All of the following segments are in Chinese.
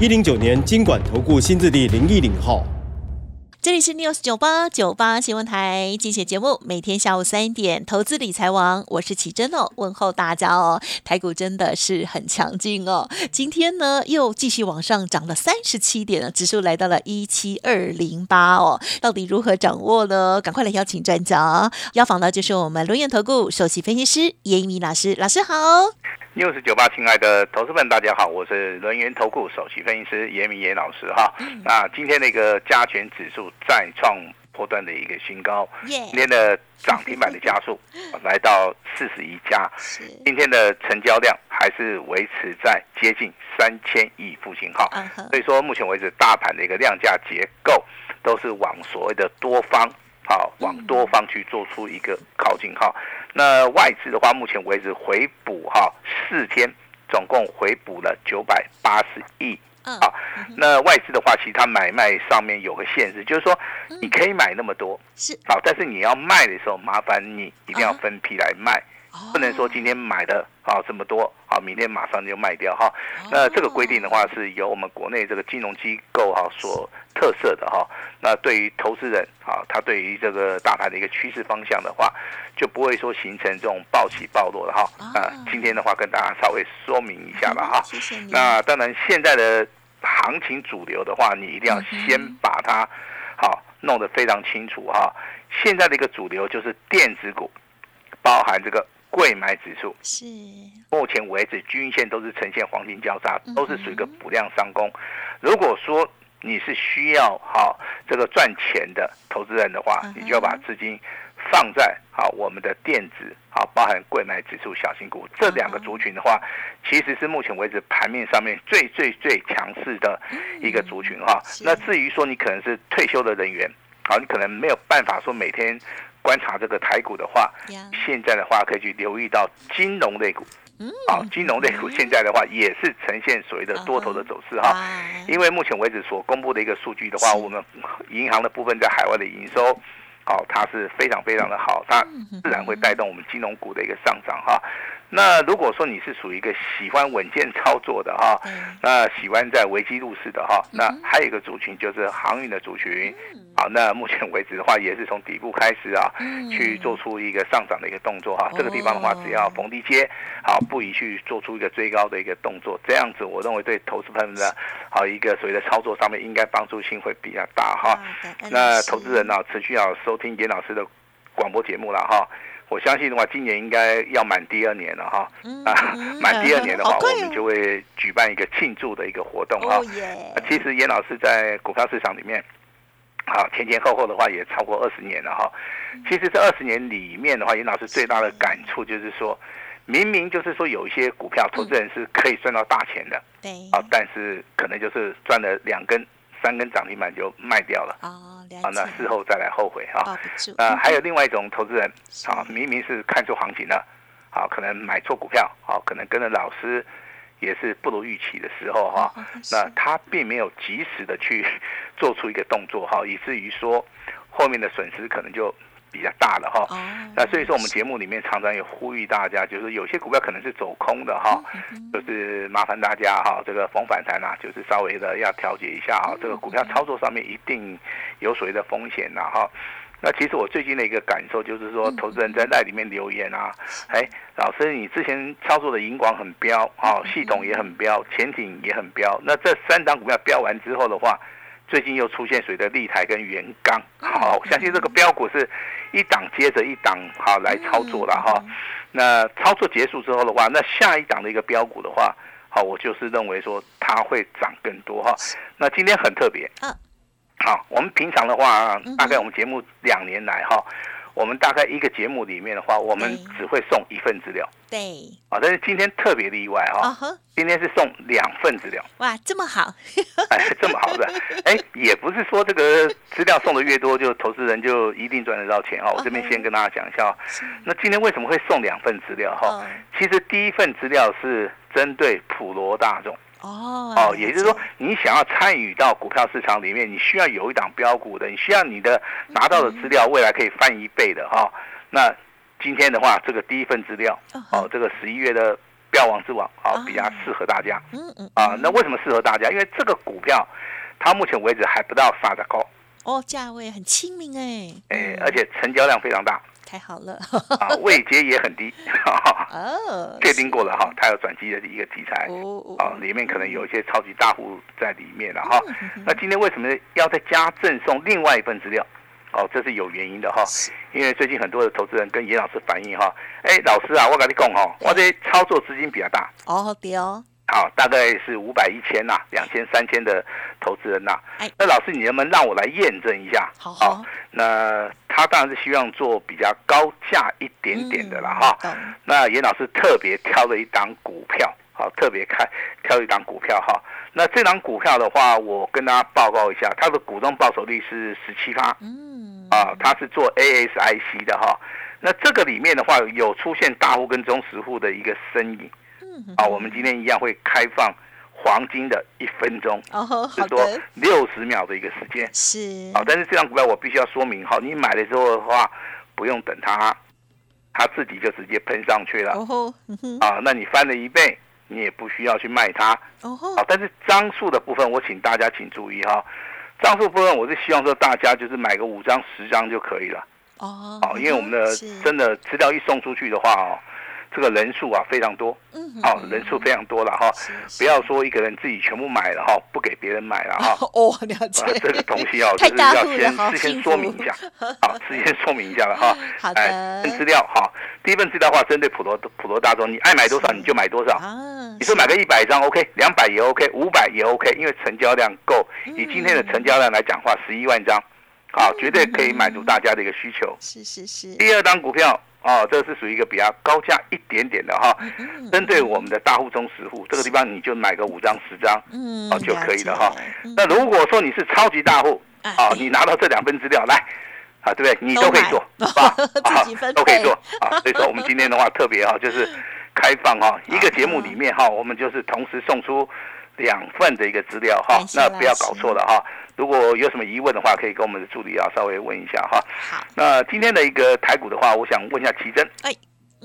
一零九年金管投顾新字第零一零号。这里是 News 九八九八新闻台，精选节目，每天下午三点，投资理财王，我是启珍哦，问候大家哦。台股真的是很强劲哦，今天呢又继续往上涨了三十七点了，指数来到了一七二零八哦。到底如何掌握呢？赶快来邀请专家，邀访的就是我们轮研投顾首席分析师严一鸣老师，老师好。news 九八，亲爱的投资们，大家好，我是轮源投顾首席分析师严明严老师哈。那今天那个加权指数再创破断的一个新高，今天的涨停板的加速 来到四十一家，今天的成交量还是维持在接近三千亿附近哈。所以说，目前为止大盘的一个量价结构都是往所谓的多方。好，往多方去做出一个靠近哈。那外资的话，目前为止回补哈四天，总共回补了九百八十亿。好，那外资的话，其实它买卖上面有个限制，就是说你可以买那么多，是。好，但是你要卖的时候，麻烦你一定要分批来卖。不能说今天买的啊这么多啊，明天马上就卖掉哈。那这个规定的话，是由我们国内这个金融机构哈所特色的哈。那对于投资人啊，他对于这个大盘的一个趋势方向的话，就不会说形成这种暴起暴落的哈。啊，今天的话跟大家稍微说明一下吧哈。那当然，现在的行情主流的话，你一定要先把它好弄得非常清楚哈。现在的一个主流就是电子股，包含这个。贵买指数是目前为止均线都是呈现黄金交叉，都是属于一个补量上攻。如果说你是需要哈这个赚钱的投资人的话，你就要把资金放在好我们的电子好，包含贵买指数、小型股这两个族群的话，其实是目前为止盘面上面最最最强势的一个族群哈。那至于说你可能是退休的人员，好，你可能没有办法说每天。观察这个台股的话，现在的话可以去留意到金融类股，啊，金融类股现在的话也是呈现所谓的多头的走势哈，因为目前为止所公布的一个数据的话，我们银行的部分在海外的营收，好，它是非常非常的好，它自然会带动我们金融股的一个上涨哈。那如果说你是属于一个喜欢稳健操作的哈，那喜欢在危机入市的哈，那还有一个族群就是航运的族群。好，那目前为止的话，也是从底部开始啊，去做出一个上涨的一个动作哈。这个地方的话，只要逢低接，好，不宜去做出一个追高的一个动作，这样子我认为对投资朋友的好一个所谓的操作上面，应该帮助性会比较大哈。那投资人呢，持续要收听严老师的广播节目了哈。我相信的话，今年应该要满第二年了哈。啊，满第二年的话，我们就会举办一个庆祝的一个活动哈。其实严老师在股票市场里面。好，前前后后的话也超过二十年了哈。其实这二十年里面的话，严老师最大的感触就是说，明明就是说有一些股票投资人是可以赚到大钱的，对，啊，但是可能就是赚了两根、三根涨停板就卖掉了，哦，啊，那事后再来后悔哈。啊，还有另外一种投资人，啊，明明是看错行情了，好，可能买错股票，好，可能跟着老师。也是不如预期的时候哈，那他并没有及时的去 做出一个动作哈，以至于说后面的损失可能就比较大了哈。那所以说我们节目里面常常也呼吁大家，就是有些股票可能是走空的哈，就是麻烦大家哈，这个逢反弹啊，就是稍微的要调节一下哈，这个股票操作上面一定有所谓的风险呐哈。那其实我最近的一个感受就是说，投资人在那里面留言啊，哎，老师，你之前操作的银广很标啊，系统也很标，前景也很标。那这三档股票标完之后的话，最近又出现谁的立台跟元刚，好，相信这个标股是一档接着一档好来操作了哈。那操作结束之后的话，那下一档的一个标股的话，好，我就是认为说它会涨更多哈。那今天很特别。好，我们平常的话，大概我们节目两年来哈，我们大概一个节目里面的话，我们只会送一份资料。对，啊，但是今天特别例外哈、今天是送两份资料，哇，这么好，哎，这么好的，哎，也不是说这个资料送的越多，就投资人就一定赚得到钱哈。我这边先跟大家讲一下哦，那今天为什么会送两份资料哈？嗯其实第一份资料是针对普罗大众哦，哦，也就是说，你想要参与到股票市场里面，你需要有一档标股的，你需要你的拿到的资料未来可以翻一倍的哈。那今天的话，这个第一份资料哦，这个十一月的标王之王哦哦，比较适合大家。嗯嗯，啊，那为什么适合大家？因为这个股票，它目前为止还不到三十高，哦，价位很亲民哎，哎、嗯而且成交量非常大太好了，啊，位阶也很低，哦，确定过了哈，它有转机的一个题材。哦啊，里面可能有一些超级大户在里面了哈。嗯那今天为什么要再加赠送另外一份资料？哦，这是有原因的哈，因为最近很多的投资人跟严老师反映哈，哎，老师啊，我跟你讲哈，我这操作资金比较大，哦对哦，好，大概是五百、一千呐，两千、三千的投资人呐。哎。那老师，你能不能让我来验证一下？好。好那他当然是希望做比较高价一点点的了，哈。懂那严老师特别挑了一档股票，好，特别开挑一档股票哈。那这档股票的话，我跟大家报告一下，它的股东报酬率是十七趴嗯，啊，它是做 ASIC 的哈。那这个里面的话，有出现大户跟中实户的一个身影。嗯啊，我们今天一样会开放黄金的一分钟，哦好是说的，六十秒的一个时间。是啊，但是这张股票我必须要说明，好，你买了之后的话，不用等它，它自己就直接喷上去了。哦啊，那你翻了一倍，你也不需要去卖它。哦但是张数的部分，我请大家请注意哈，张数部分我是希望说大家就是买个五张十张就可以了。哦，好，因为我们的真的资料一送出去的话哦，这个人数啊非常多。嗯哦，人数非常多了哈，是不要说一个人自己全部买了哈，不给别人买了哈。哦了解啊，这个东西哦，就是要先事先说明一下，好，事先说明一下了哈。好的资料哈，第一份资料的话，针对普罗普罗大众，你爱买多少你就买多少。啊，你说买个一百张 OK，两百也 OK，五百也 OK，因为成交量够。以今天的成交量来讲话，十一万张，好，绝对可以满足大家的一个需求。是是是，第二张股票哦，这个是属于一个比较高价一点点的哈，嗯针对我们的大户中实户，这个地方你就买个五张十张嗯哦就可以了哈那如果说你是超级大户哎啊，你拿到这两份资料来啊，对不对？你都可以做，好不好？自己分都可以做啊。所以说 我们今天的话特别哈，就是开放哈，一个节目里面哈，我们就是同时送出两份的一个资料哈那不要搞错了哈。如果有什么疑问的话，可以跟我们的助理啊稍微问一下哈。好，那今天的一个台股的话，我想问一下奇珍，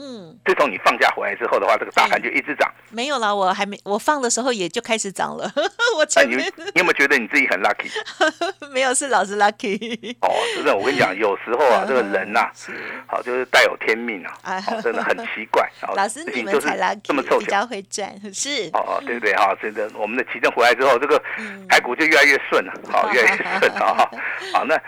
嗯，自从你放假回来之后的话，这个大盘就一直涨。没有啦，我还没，我放的时候也就开始涨了，我那你前面你有没有觉得你自己很 lucky？没有是老师 lucky，哦，真的，我跟你讲，有时候啊，这个人呐、是好就是带有天命啊，哎哦真的很奇怪。哦老师你们才 lucky，这么凑巧。比较会赚，是哦哦，对不对哈？真的，我们的奇正回来之后，这个嗯台股就越来越顺了，好，越来越顺啊。哈好，那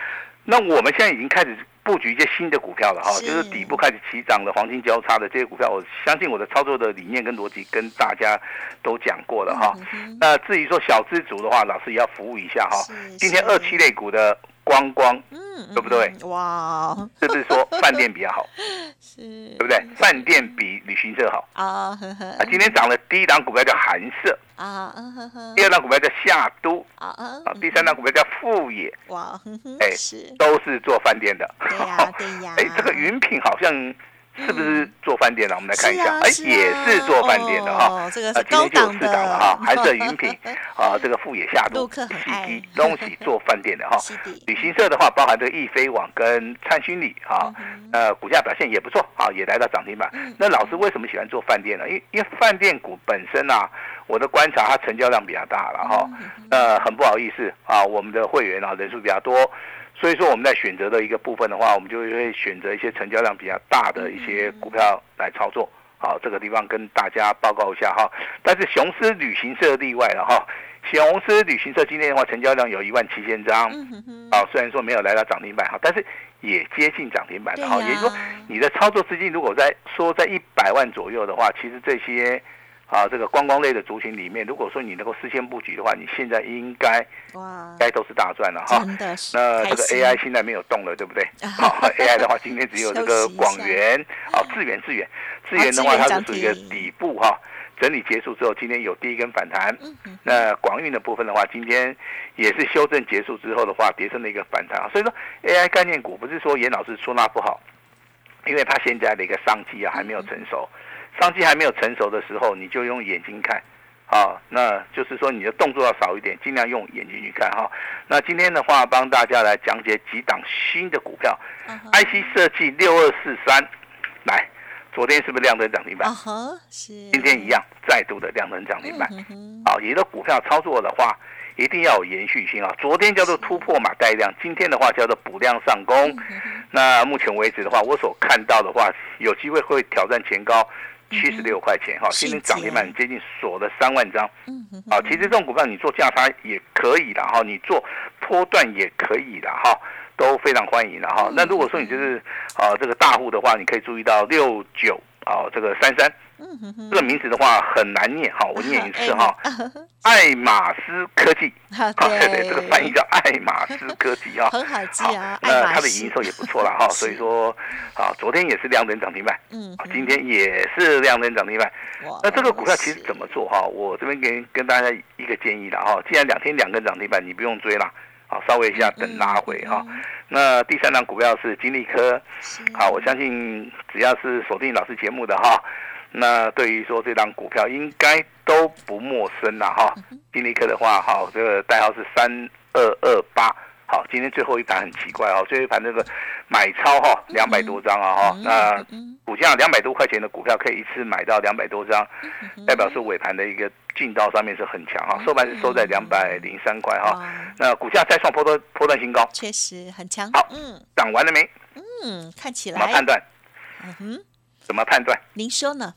那我们现在已经开始布局一些新的股票了哈，就是底部开始起涨的黄金交叉的这些股票，我相信我的操作的理念跟逻辑跟大家都讲过了哈。嗯那至于说小资族的话，老师也要服务一下哈。今天二七类股的光光，嗯，对不对嗯？哇，是不是说饭店比较好，是，对不对？饭店比旅行社好啊，呵呵啊。今天涨的第一档股票叫韩舍，啊，嗯呵呵第，二档股票叫夏都第三档股票叫富野，哇，哎是，都是做饭店的。对呀对呀，哎，这个云品好像是不是做饭店的？我们来看一下，哎，也是做饭店的哈。哦这个今天就四档了的哈，韩社云品啊，这个富野夏都陆客很爱西东西做饭店的哈。旅行社的话，包含这个易飞网跟灿勋里啊，嗯呃，股价表现也不错啊，也来到涨停板。那老师为什么喜欢做饭店呢？因为因为饭店股本身啊，我的观察它成交量比较大了哈。嗯呃，很不好意思啊，我们的会员啊人数比较多，所以说我们在选择的一个部分的话，我们就会选择一些成交量比较大的一些股票来操作。好，这个地方跟大家报告一下哈。但是雄狮旅行社例外了哈。雄狮旅行社今天的话，成交量有一万七千张。啊，虽然说没有来到涨停板哈，但是也接近涨停板的哈。也就是说，你的操作资金如果在说在一百万左右的话，其实这些啊，这个观光类的族群里面，如果说你能够事先布局的话，你现在应该哇应，该都是大赚了哈。真的是那这个 AI 现在没有动了，对不对？好，AI 的话，今天只有这休个广元，啊，智源智源，智源的话，它是属于一个底部哈，整理结束之后，今天有第一根反弹。嗯哼那广运的部分的话，今天也是修正结束之后的话，跌升的一个反弹啊。所以说 AI 概念股不是说严老师说那不好，因为它现在的一个商机啊还没有成熟，商机还没有成熟的时候，你就用眼睛看。啊，那就是说你的动作要少一点，尽量用眼睛去看哈。那今天的话，帮大家来讲解几档新的股票，IC 设计六二四三，来，昨天是不是亮灯涨停板啊？哈，是今天一样，再度的亮灯涨停板。啊，你的股票操作的话，一定要有延续性啊。昨天叫做突破嘛带量，今天的话叫做补量上攻。那目前为止的话，我所看到的话，有机会会挑战前高七十六块钱哈。今天涨停板接近锁了三万张嗯哼啊。其实这种股票你做价差也可以的哈，你做波段也可以的哈。都非常欢迎的哈。那如果说你就是啊这个大户的话，你可以注意到六九啊这个三三这个名字的话很难念好，我念一次哈。哎爱马仕科技，好啊，对这个翻译叫爱马仕科技啊。很好记啊，，那它的营收也不错了哈，所以说啊，昨天也是亮灯涨停板，嗯啊，今天也是亮灯涨停板。那这个股票其实怎么做哈？我这边给跟大家一个建议了哈，既然两天两根涨停板，你不用追了，好，稍微一下等拉回哈。嗯那第三档股票是金利科，是好，我相信只要是锁定老师节目的哈，那对于说这档股票应该都不陌生了哈。金利科的话，哈，这个代号是三二二八。好，今天最后一盘很奇怪哦，最后一盘这个买超哈两百多张啊哈，嗯那嗯股价两百多块钱的股票可以一次买到两百多张，嗯代表是尾盘的一个劲道上面是很强哈，收盘是收在两百零三块哈，哇那股价再创波段波段新高，确实很强好，嗯涨完了没？嗯，看起来怎么判，断？嗯哼，怎么判断？您说呢？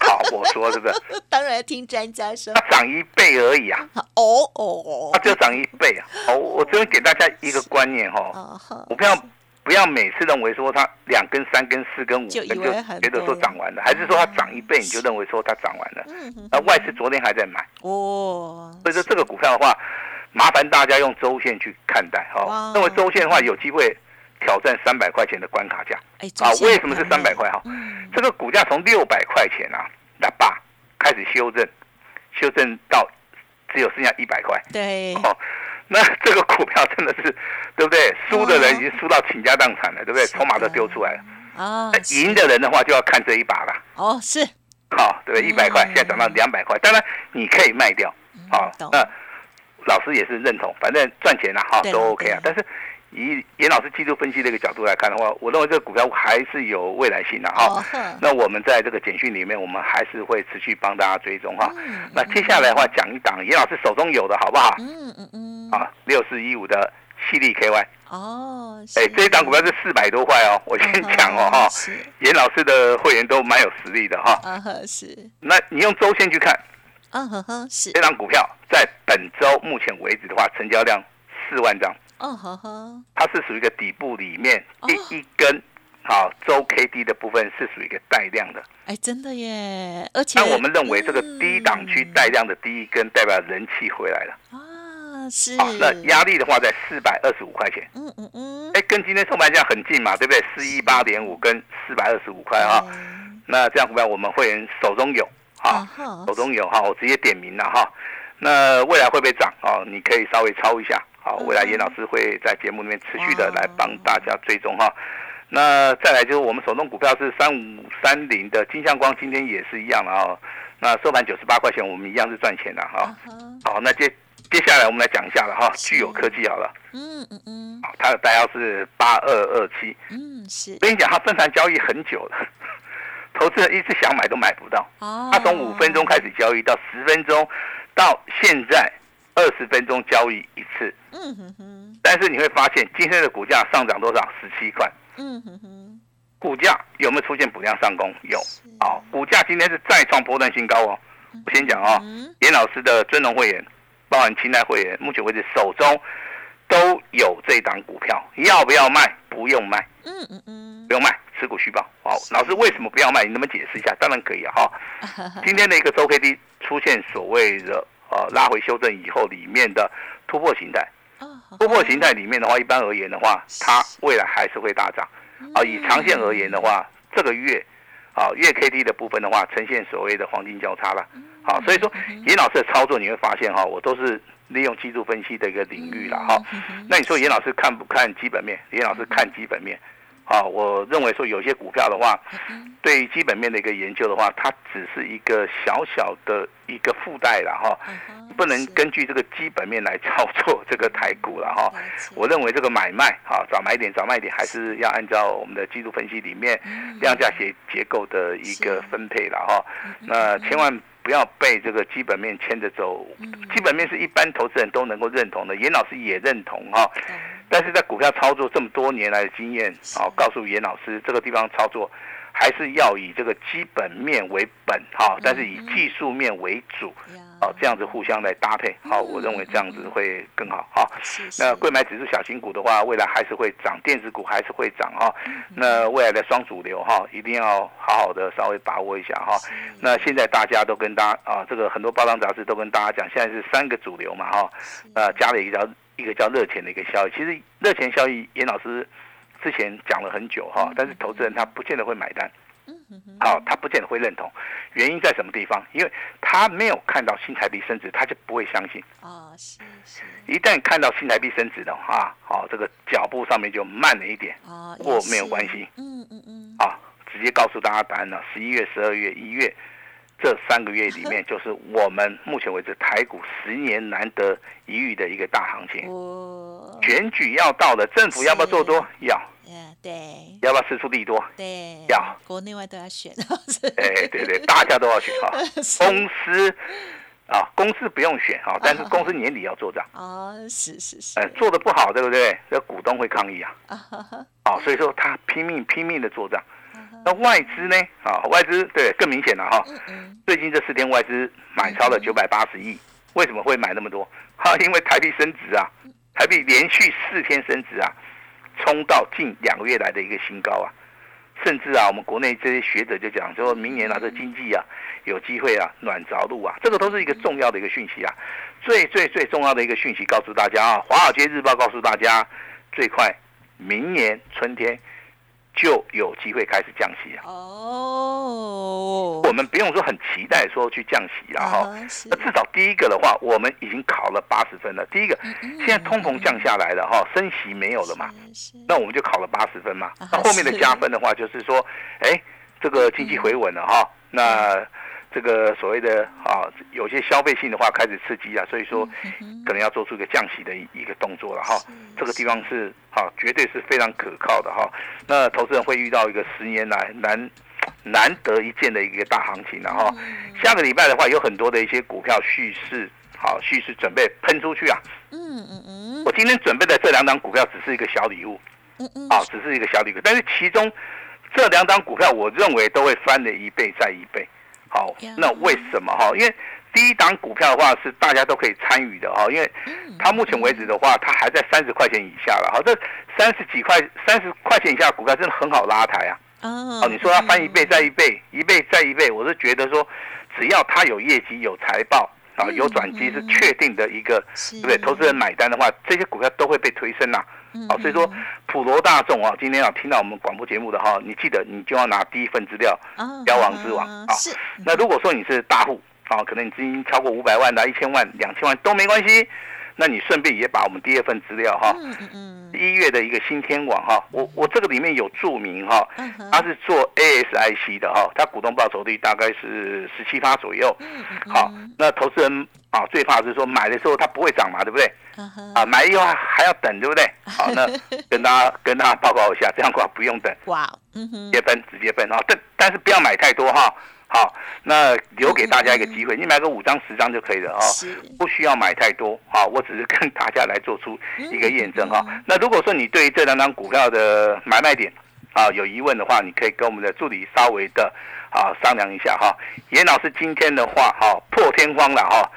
好，我说是不是？当然听专家说它，涨一倍而已啊，哦哦哦它就涨一倍啊。哦，我这边给大家一个观念哈，股票不要每次认为说它两根、三根、四根、五就根以为很觉得说多涨完了，还是说它涨一倍你就认为说它涨完了？嗯哼那外资昨天还在买，哦，所以说这个股票的话，麻烦大家用周线去看待哈哇。认为周线的话有机会挑战三百块钱的关卡价哎，啊为什么是三百块哈？嗯，这个股价从六百块钱啊，那爸开始修正，修正到只有剩下一百块对，哦。那这个股票真的是，对不对？输的人已经输到倾家荡产了，对不对？筹码都丢出来了。啊那，赢的人的话就要看这一把了，哦是，好，对不对？一百块嗯现在涨到两百块，当然你可以卖掉，好懂，那老师也是认同，反正赚钱了哈都 OK 啊。但是以严老师技术分析的一个角度来看的话，我认为这个股票还是有未来性的哈。哦，那我们在这个简讯里面，我们还是会持续帮大家追踪哈。嗯那接下来的话，讲一档严老师手中有的好不好？嗯嗯嗯，啊，六四一五的犀利 KY，哦，哎，这一档股票是四百多块哦。我先讲哦哈，是，严老师的会员都蛮有实力的哈。啊呵是，那你用周线去看，啊呵呵是这，档股票在本周目前为止的话，成交量四万张，哦呵呵，它是属于一个底部里面哦第一根。好，周 K D 的部分是属于一个带量的，哎真的耶，而且那我们认为这个低档区带量的第一根代表人气回来了。啊是，好，那压力的话在四百二十五块钱，嗯嗯嗯，哎，跟今天收盘价很近嘛，对不对？四一八点五跟四百二十五块啊。那这样股票我们会员手中有啊手中有哈，我直接点名了哈。那未来会不会涨啊？你可以稍微抄一下。好，未来严老师会在节目里面持续的来帮大家追踪哈。那再来就是我们手中股票是三五三零的金相光，今天也是一样的哈。那收盘九十八块钱，我们一样是赚钱的哈。好，那接接下来我们来讲一下了哈，具有科技好了，嗯嗯嗯好它的代号是八二二七。嗯是我，跟你讲，它分盘交易很久了，投资人一直想买都买不到。哦，它从五分钟开始交易到十分钟，到现在二十分钟交易一次。嗯哼哼，但是你会发现，今天的股价上涨多少？十七块。嗯哼哼，股价有没有出现补量上攻？有。是好，股价今天是再创波段新高哦。我先讲哦，嗯严老师的尊荣会员，包含清代会员，目前为止手中都有这档股票，要不要卖？不用卖。嗯嗯嗯，不用卖，持股续报。好，老师为什么不要卖？你能不能解释一下？当然可以啊，哈。今天的一个周 K D 出现所谓的呃拉回修正以后，里面的突破形态，突破形态里面的话，一般而言的话，它未来还是会大涨。啊，以长线而言的话，这个月啊月 K D 的部分的话，呈现所谓的黄金交叉了。好，所以说严老师的操作你会发现哈，我都是利用技术分析的一个领域了哈。那你说严老师看不看基本面？严老师看基本面。啊，我认为说有些股票的话，对基本面的一个研究的话，它只是一个小小的一个附带了哈，不能根据这个基本面来操作这个台股了哈。我认为这个买卖哈，早买点早卖点还是要按照我们的技术分析里面量价结结构的一个分配了哈。那千万不要被这个基本面牵着走，基本面是一般投资人都能够认同的，严老师也认同哈。但是在股票操作这么多年来的经验，啊，告诉严老师，这个地方操作还是要以这个基本面为本，哈，但是以技术面为主，啊，这样子互相来搭配，好，我认为这样子会更好，哈。那贵买指数小型股的话，未来还是会涨，电子股还是会涨，哈。那未来的双主流，哈，一定要好好的稍微把握一下，哈。那现在大家都跟大啊，这个很多报章杂志都跟大家讲，现在是三个主流嘛，哈，呃，加了一条。一个叫热钱的一个效益，其实热钱效益，严老师之前讲了很久哈，但是投资人他不见得会买单，好，他不见得会认同，原因在什么地方？因为他没有看到新台币升值，他就不会相信。哦，是是。一旦看到新台币升值的话，好，这个脚步上面就慢了一点。哦，不过没有关系。嗯嗯嗯。啊，直接告诉大家答案了：十一月、十二月、一月。这三个月里面，就是我们目前为止台股十年难得一遇的一个大行情。选举要到了，政府要不要做多？要。对。要不要四出利多？对。要。国内外都要选。哎，对对，大家都要选啊。公司啊，公司不用选啊，但是公司年底要做账。哦，是是是。哎，做的不好，对不对？这股东会抗议啊。啊，所以说他拼命拼命的做账。那外资呢？啊，外资对更明显了哈。最近这四天外资买超了九百八十亿，为什么会买那么多？哈，因为台币升值啊，台币连续四天升值啊，冲到近两个月来的一个新高啊。甚至啊，我们国内这些学者就讲说，明年啊，这经济啊有机会啊暖着陆啊，这个都是一个重要的一个讯息啊。最最最重要的一个讯息告诉大家啊，《华尔街日报》告诉大家，最快明年春天。就有机会开始降息啊！哦，我们不用说很期待说去降息啊哈。那至少第一个的话，我们已经考了八十分了。第一个，现在通膨降下来了哈，升息没有了嘛，那我们就考了八十分嘛。那后面的加分的话，就是说，哎，这个经济回稳了哈，那。这个所谓的啊，有些消费性的话开始刺激啊，所以说可能要做出一个降息的一个动作了哈。这个地方是哈，绝对是非常可靠的哈。那投资人会遇到一个十年来难难得一见的一个大行情了哈。下个礼拜的话，有很多的一些股票蓄势，好蓄势准备喷出去啊。嗯嗯嗯。我今天准备的这两档股票只是一个小礼物，嗯嗯，啊，只是一个小礼物，但是其中这两档股票，我认为都会翻了一倍再一倍。好，那为什么哈？因为第一档股票的话是大家都可以参与的哈，因为它目前为止的话，它还在三十块钱以下了。好，这三十几块、三十块钱以下股票真的很好拉抬啊。哦，你说它翻一倍再一倍，一倍再一倍，我是觉得说，只要它有业绩、有财报啊、有转机是确定的一个，对不对？投资人买单的话，这些股票都会被推升呐。好，所以说普罗大众啊，今天要听到我们广播节目的哈，你记得你就要拿第一份资料，标王之王啊。那如果说你是大户啊，可能你资金超过五百万的、一千万、两千万都没关系，那你顺便也把我们第二份资料哈，一月的一个新天网哈，我我这个里面有注明哈，它是做 ASIC 的哈，它股东报酬率大概是十七趴左右。好，那投资人。啊，最怕是说买的时候它不会涨嘛，对不对？啊，买以后还要等，对不对？好，那 跟大家跟大家报告一下，这样的话不用等，哇，直接分直接分啊，但但是不要买太多哈。好，那留给大家一个机会，你买个五张十张就可以了啊，不需要买太多。啊，我只是跟大家来做出一个验证哈。那如果说你对这两张股票的买卖点啊有疑问的话，你可以跟我们的助理稍微的啊商量一下哈。严老师今天的话哈破天荒了哈。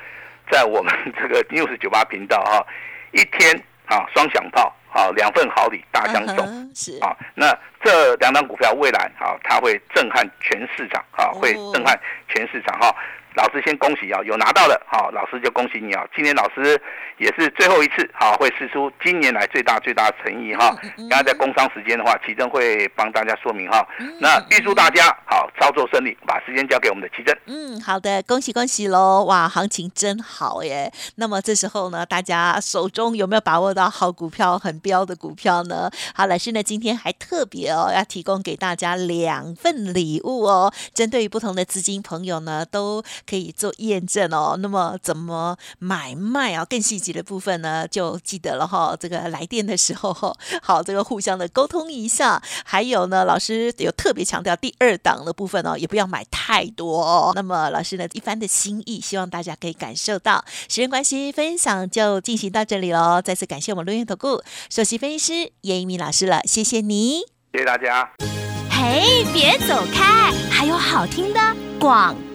在我们这个 news 九八频道哈，一天啊双响炮好两份好礼大相送。嗯是啊，那这两档股票未来啊，它会震撼全市场啊，会震撼全市场哈。老师先恭喜啊，有拿到的，好，老师就恭喜你啊。今年老师也是最后一次，好，会试出今年来最大最大的诚意哈。刚才在工商时间的话，奇珍会帮大家说明哈。那预祝大家好操作顺利，把时间交给我们的奇珍。嗯，好的，恭喜恭喜喽！哇，行情真好耶。那么这时候呢，大家手中有没有把握到好股票、很标的股票呢？好，老师呢今天还特别哦，要提供给大家两份礼物哦，针对于不同的资金朋友呢，都可以做验证哦。那么怎么买卖啊？更细节的部分呢，就记得了哈。这个来电的时候，好，这个互相的沟通一下。还有呢，老师有特别强调第二档的部分哦，也不要买太多哦。那么老师呢一番的心意，希望大家可以感受到。时间关系，分享就进行到这里喽。再次感谢我们录音投顾首席分析师叶一鸣老师了，谢谢你。谢谢大家。嘿，别走开，还有好听的广告。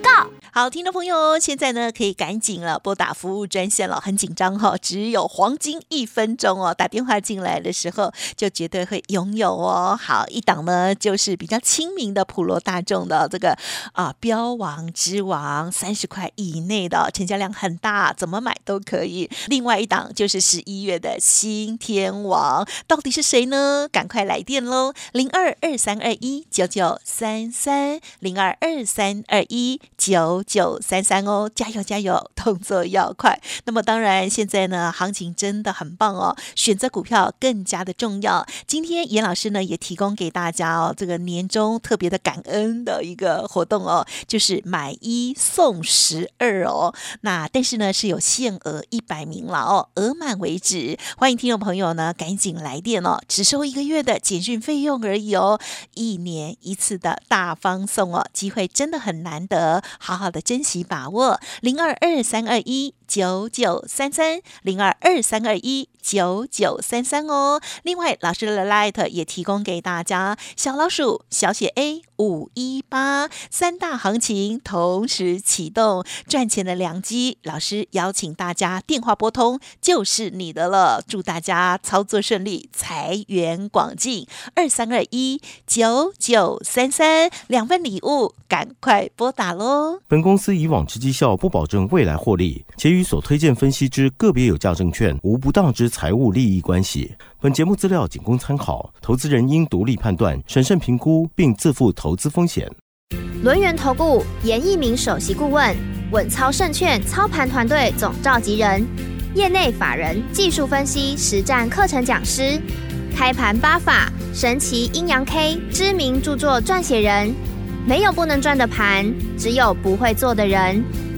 好，听众朋友，现在呢可以赶紧了拨打服务专线了，很紧张哈、只有黄金一分钟哦，打电话进来的时候就绝对会拥有哦。好，一档呢就是比较亲民的普罗大众的这个啊标王之王，三十块以内的成交量很大，怎么买都可以。另外一档就是十一月的新天王，到底是谁呢？赶快来电喽，零二二三二一九九三三零二二三二一九九三三哦，加油加油，动作要快。那么当然，现在呢行情真的很棒哦，选择股票更加的重要。今天严老师呢也提供给大家哦，这个年终特别的感恩的一个活动哦，就是买一送十二哦。那但是呢是有限额一百名了哦，额满为止。欢迎听众朋友呢赶紧来电哦，只收一个月的简讯费用而已哦，一年一次的大方送哦，机会真的很难得，好好的珍惜把握。零二二三二一九九三三零二二三二一九九三三哦。另外，老师的 Light 也提供给大家小老鼠小写 A 五一八三大行情同时启动，赚钱的良机。老师邀请大家电话拨通就是你的了，祝大家操作顺利，财源广进。二三二一九九三三两份礼物，赶快拨打喽！本公司以往之绩效不保证未来获利，且与所推荐分析之个别有价证券无不当之财务利益关系。本节目资料仅供参考，投资人应独立判断、审慎评估，并自负投资风险。轮源投顾严一鸣首席顾问，稳操胜券操盘团队总召集人，业内法人技术分析实战课程讲师，开盘八法神奇阴阳 K 知名著作撰写人。没有不能赚的盘，只有不会做的人。